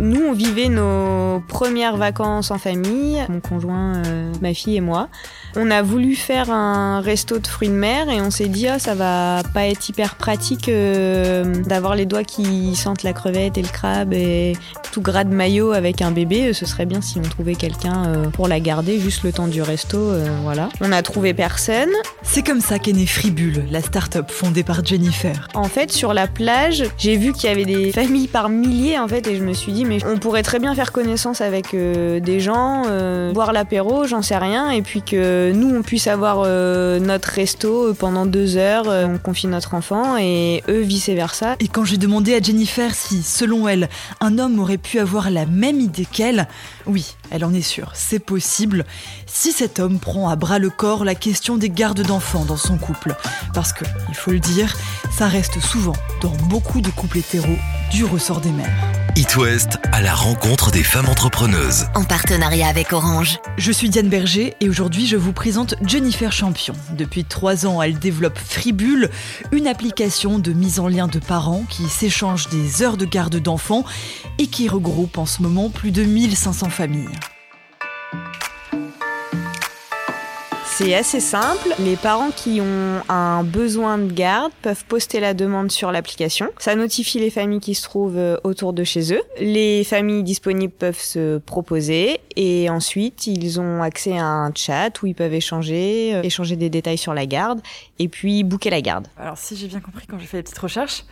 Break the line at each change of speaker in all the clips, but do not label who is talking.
Nous, on vivait nos premières vacances en famille, mon conjoint, euh, ma fille et moi. On a voulu faire un resto de fruits de mer et on s'est dit ah ça va pas être hyper pratique euh, d'avoir les doigts qui sentent la crevette et le crabe et tout gras de maillot avec un bébé. Ce serait bien si on trouvait quelqu'un euh, pour la garder juste le temps du resto. euh, voilà. On a trouvé personne.
C'est comme ça qu'est née Fribule, la start-up fondée par Jennifer.
En fait, sur la plage, j'ai vu qu'il y avait des familles par milliers en fait, et je me suis dit on pourrait très bien faire connaissance avec euh, des gens, euh, boire l'apéro, j'en sais rien, et puis que nous on puisse avoir euh, notre resto pendant deux heures, euh, on confie notre enfant et eux vice versa.
Et quand j'ai demandé à Jennifer si, selon elle, un homme aurait pu avoir la même idée qu'elle, oui, elle en est sûre, c'est possible, si cet homme prend à bras le corps la question des gardes d'enfants dans son couple. Parce que, il faut le dire, ça reste souvent, dans beaucoup de couples hétéros, du ressort des mères.
It West à la rencontre des femmes entrepreneuses.
En partenariat avec Orange.
Je suis Diane Berger et aujourd'hui je vous présente Jennifer Champion. Depuis trois ans, elle développe Fribule, une application de mise en lien de parents qui s'échangent des heures de garde d'enfants et qui regroupe en ce moment plus de 1500 familles.
C'est assez simple. Les parents qui ont un besoin de garde peuvent poster la demande sur l'application. Ça notifie les familles qui se trouvent euh, autour de chez eux. Les familles disponibles peuvent se proposer et ensuite ils ont accès à un chat où ils peuvent échanger, euh, échanger des détails sur la garde et puis booker la garde.
Alors si j'ai bien compris quand j'ai fait les petites recherches,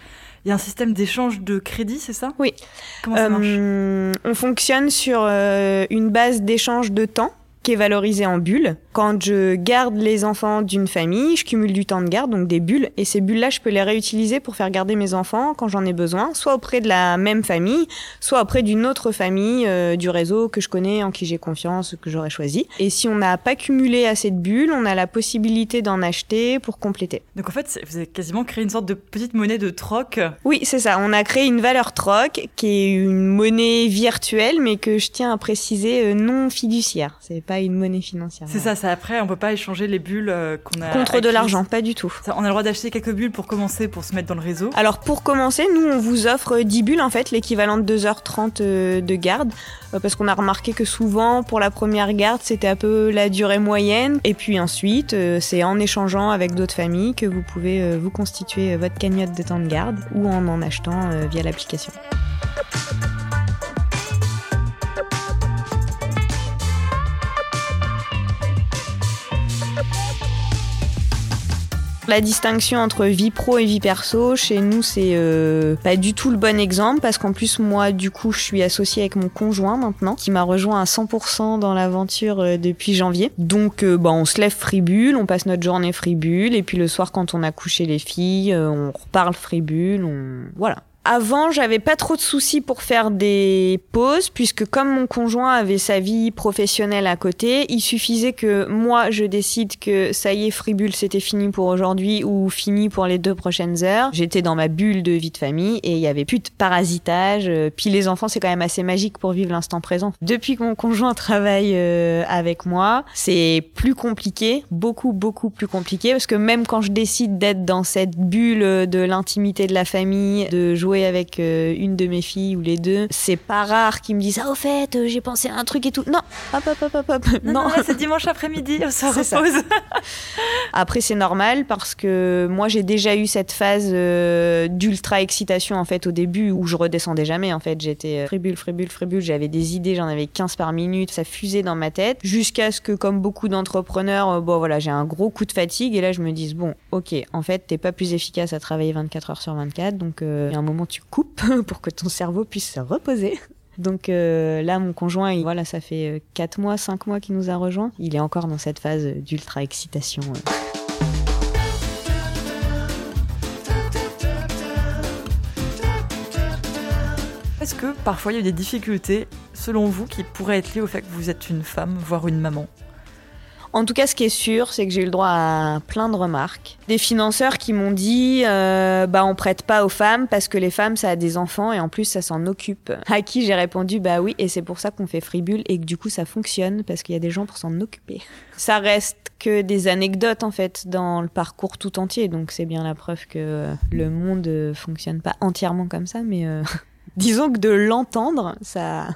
il y a un système d'échange de crédit, c'est ça?
Oui.
Comment ça marche?
Euh, on fonctionne sur euh, une base d'échange de temps qui est valorisée en bulles. Quand je garde les enfants d'une famille, je cumule du temps de garde, donc des bulles, et ces bulles-là, je peux les réutiliser pour faire garder mes enfants quand j'en ai besoin, soit auprès de la même famille, soit auprès d'une autre famille euh, du réseau que je connais, en qui j'ai confiance, que j'aurais choisi. Et si on n'a pas cumulé assez de bulles, on a la possibilité d'en acheter pour compléter.
Donc en fait, vous avez quasiment créé une sorte de petite monnaie de troc.
Oui, c'est ça. On a créé une valeur troc qui est une monnaie virtuelle, mais que je tiens à préciser euh, non fiduciaire. C'est pas une monnaie financière.
C'est ça, c'est après, on peut pas échanger les bulles euh, qu'on a.
Contre de l'argent, pas du tout.
Ça, on a le droit d'acheter quelques bulles pour commencer, pour se mettre dans le réseau.
Alors pour commencer, nous on vous offre 10 bulles en fait, l'équivalent de 2h30 euh, de garde, euh, parce qu'on a remarqué que souvent pour la première garde c'était un peu la durée moyenne, et puis ensuite c'est en échangeant avec d'autres familles que vous pouvez vous constituer votre cagnotte de temps de garde ou en en achetant via l'application. La distinction entre vie pro et vie perso, chez nous, c'est euh, pas du tout le bon exemple parce qu'en plus, moi, du coup, je suis associée avec mon conjoint maintenant, qui m'a rejoint à 100% dans l'aventure euh, depuis janvier. Donc, euh, bah, on se lève fribule, on passe notre journée fribule, et puis le soir, quand on a couché les filles, on reparle fribule, on... Voilà. Avant, j'avais pas trop de soucis pour faire des pauses, puisque comme mon conjoint avait sa vie professionnelle à côté, il suffisait que moi je décide que ça y est, Fribule, c'était fini pour aujourd'hui ou fini pour les deux prochaines heures. J'étais dans ma bulle de vie de famille et il y avait plus de parasitage. Euh, Puis les enfants, c'est quand même assez magique pour vivre l'instant présent. Depuis que mon conjoint travaille euh, avec moi, c'est plus compliqué, beaucoup beaucoup plus compliqué, parce que même quand je décide d'être dans cette bulle de l'intimité de la famille, de jouer avec euh, une de mes filles ou les deux, c'est pas rare qu'ils me disent ah au fait euh, j'ai pensé à un truc et tout. Non, hop hop hop hop hop.
Non, non, là, c'est dimanche après-midi, on se repose.
Après c'est normal parce que moi j'ai déjà eu cette phase euh, d'ultra excitation en fait au début où je redescendais jamais en fait. J'étais euh, fribule fribule fribule, j'avais des idées, j'en avais 15 par minute, ça fusait dans ma tête jusqu'à ce que comme beaucoup d'entrepreneurs, euh, bon voilà j'ai un gros coup de fatigue et là je me dise bon ok en fait t'es pas plus efficace à travailler 24 heures sur 24 donc il y a un moment tu coupes pour que ton cerveau puisse se reposer. Donc là, mon conjoint, il- voilà, ça fait 4 mois, 5 mois qu'il nous a rejoints. Il est encore dans cette phase d'ultra excitation.
Que parfois il y a des difficultés, selon vous, qui pourraient être liées au fait que vous êtes une femme, voire une maman
En tout cas, ce qui est sûr, c'est que j'ai eu le droit à plein de remarques. Des financeurs qui m'ont dit euh, bah on prête pas aux femmes parce que les femmes ça a des enfants et en plus ça s'en occupe. À qui j'ai répondu bah oui et c'est pour ça qu'on fait Fribule et que du coup ça fonctionne parce qu'il y a des gens pour s'en occuper. Ça reste que des anecdotes en fait dans le parcours tout entier donc c'est bien la preuve que le monde fonctionne pas entièrement comme ça mais euh, disons que de l'entendre, ça,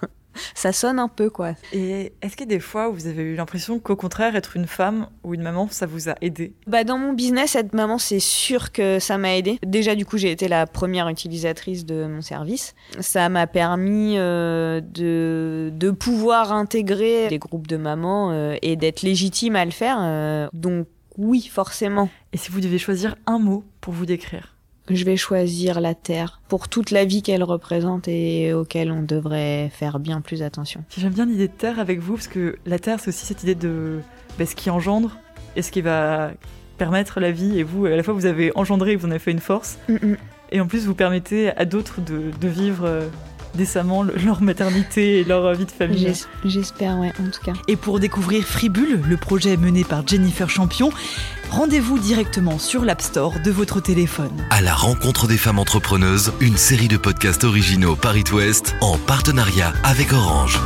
ça sonne un peu, quoi.
Et est-ce qu'il y a des fois où vous avez eu l'impression qu'au contraire, être une femme ou une maman, ça vous a aidé?
Bah dans mon business, être maman, c'est sûr que ça m'a aidé. Déjà, du coup, j'ai été la première utilisatrice de mon service. Ça m'a permis euh, de, de pouvoir intégrer des groupes de mamans euh, et d'être légitime à le faire. euh, donc oui, forcément.
Et si vous deviez choisir un mot pour vous décrire?
Je vais choisir la Terre pour toute la vie qu'elle représente et auquel on devrait faire bien plus attention.
J'aime bien l'idée de terre avec vous, parce que la terre, c'est aussi cette idée de bah, ce qui engendre et ce qui va permettre la vie. Et vous, à la fois, vous avez engendré et vous en avez fait une force.
Mm, mm.
Et en plus, vous permettez à d'autres de, de vivre euh, décemment le- leur maternité et leur euh, vie de famille.
J'es- J'espère, ouais, en tout cas.
Et pour découvrir Fribule, le projet mené par Jennifer Champion, rendez-vous directement sur l'App Store de votre téléphone.
À la rencontre des femmes entrepreneuses, une série de podcasts originaux Paris Ouest en partenariat avec Orange.